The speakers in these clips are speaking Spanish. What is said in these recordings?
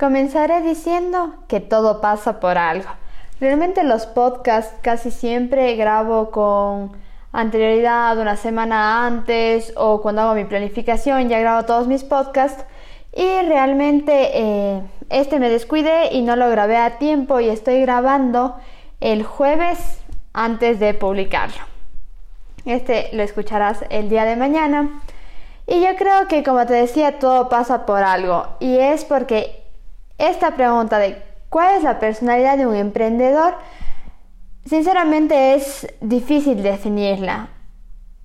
Comenzaré diciendo que todo pasa por algo. Realmente los podcasts casi siempre grabo con anterioridad, una semana antes o cuando hago mi planificación ya grabo todos mis podcasts y realmente eh, este me descuidé y no lo grabé a tiempo y estoy grabando el jueves antes de publicarlo. Este lo escucharás el día de mañana. Y yo creo que como te decía, todo pasa por algo. Y es porque esta pregunta de cuál es la personalidad de un emprendedor, sinceramente es difícil definirla.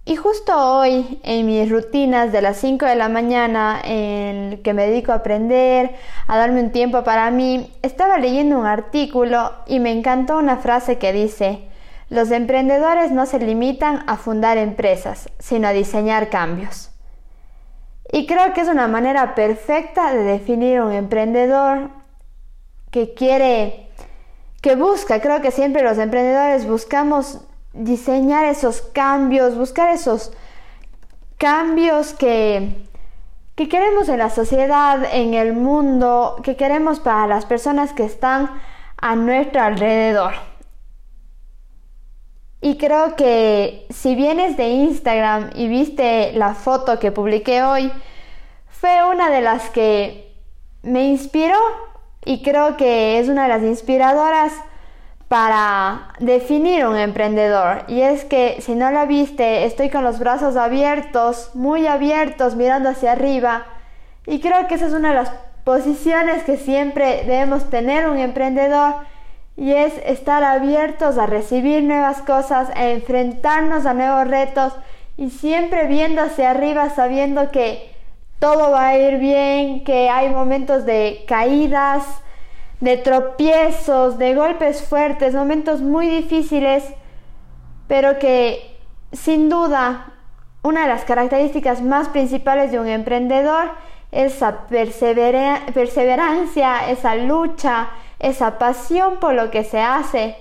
Y justo hoy, en mis rutinas de las 5 de la mañana, en que me dedico a aprender, a darme un tiempo para mí, estaba leyendo un artículo y me encantó una frase que dice, los emprendedores no se limitan a fundar empresas, sino a diseñar cambios. Y creo que es una manera perfecta de definir un emprendedor que quiere, que busca, creo que siempre los emprendedores buscamos diseñar esos cambios, buscar esos cambios que, que queremos en la sociedad, en el mundo, que queremos para las personas que están a nuestro alrededor. Y creo que si vienes de Instagram y viste la foto que publiqué hoy, fue una de las que me inspiró y creo que es una de las inspiradoras para definir un emprendedor. Y es que si no la viste, estoy con los brazos abiertos, muy abiertos, mirando hacia arriba. Y creo que esa es una de las posiciones que siempre debemos tener un emprendedor y es estar abiertos a recibir nuevas cosas, a enfrentarnos a nuevos retos y siempre viendo hacia arriba sabiendo que todo va a ir bien, que hay momentos de caídas, de tropiezos, de golpes fuertes, momentos muy difíciles, pero que sin duda una de las características más principales de un emprendedor es esa perseverancia, esa lucha, esa pasión por lo que se hace,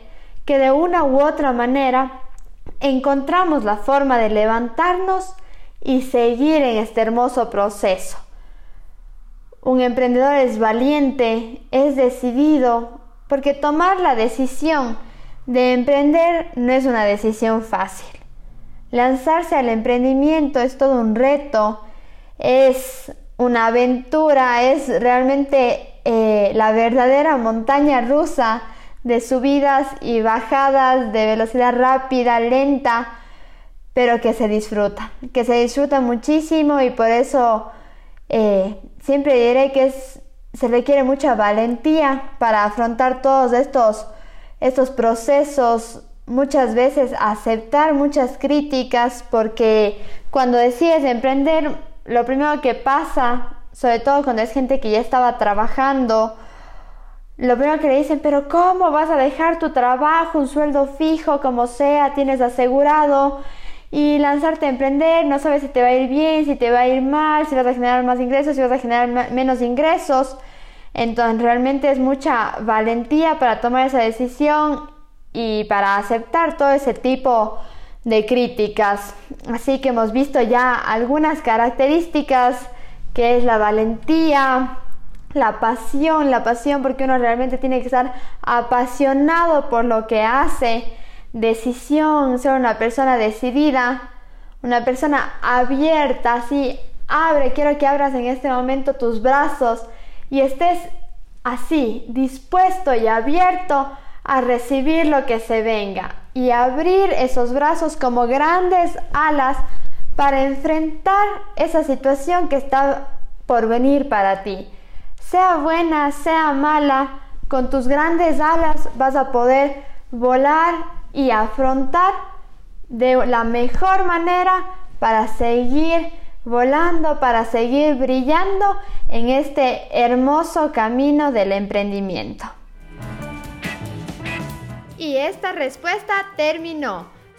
que de una u otra manera encontramos la forma de levantarnos y seguir en este hermoso proceso. Un emprendedor es valiente, es decidido, porque tomar la decisión de emprender no es una decisión fácil. Lanzarse al emprendimiento es todo un reto, es una aventura, es realmente eh, la verdadera montaña rusa de subidas y bajadas, de velocidad rápida, lenta, pero que se disfruta, que se disfruta muchísimo y por eso eh, siempre diré que se requiere mucha valentía para afrontar todos estos, estos procesos, muchas veces aceptar muchas críticas, porque cuando decides emprender, lo primero que pasa sobre todo cuando es gente que ya estaba trabajando, lo primero que le dicen, pero ¿cómo vas a dejar tu trabajo, un sueldo fijo, como sea, tienes asegurado? Y lanzarte a emprender, no sabes si te va a ir bien, si te va a ir mal, si vas a generar más ingresos, si vas a generar menos ingresos. Entonces realmente es mucha valentía para tomar esa decisión y para aceptar todo ese tipo de críticas. Así que hemos visto ya algunas características que es la valentía, la pasión, la pasión porque uno realmente tiene que estar apasionado por lo que hace, decisión, ser una persona decidida, una persona abierta, así, abre, quiero que abras en este momento tus brazos y estés así, dispuesto y abierto a recibir lo que se venga y abrir esos brazos como grandes alas para enfrentar esa situación que está por venir para ti. Sea buena, sea mala, con tus grandes alas vas a poder volar y afrontar de la mejor manera para seguir volando para seguir brillando en este hermoso camino del emprendimiento. Y esta respuesta terminó.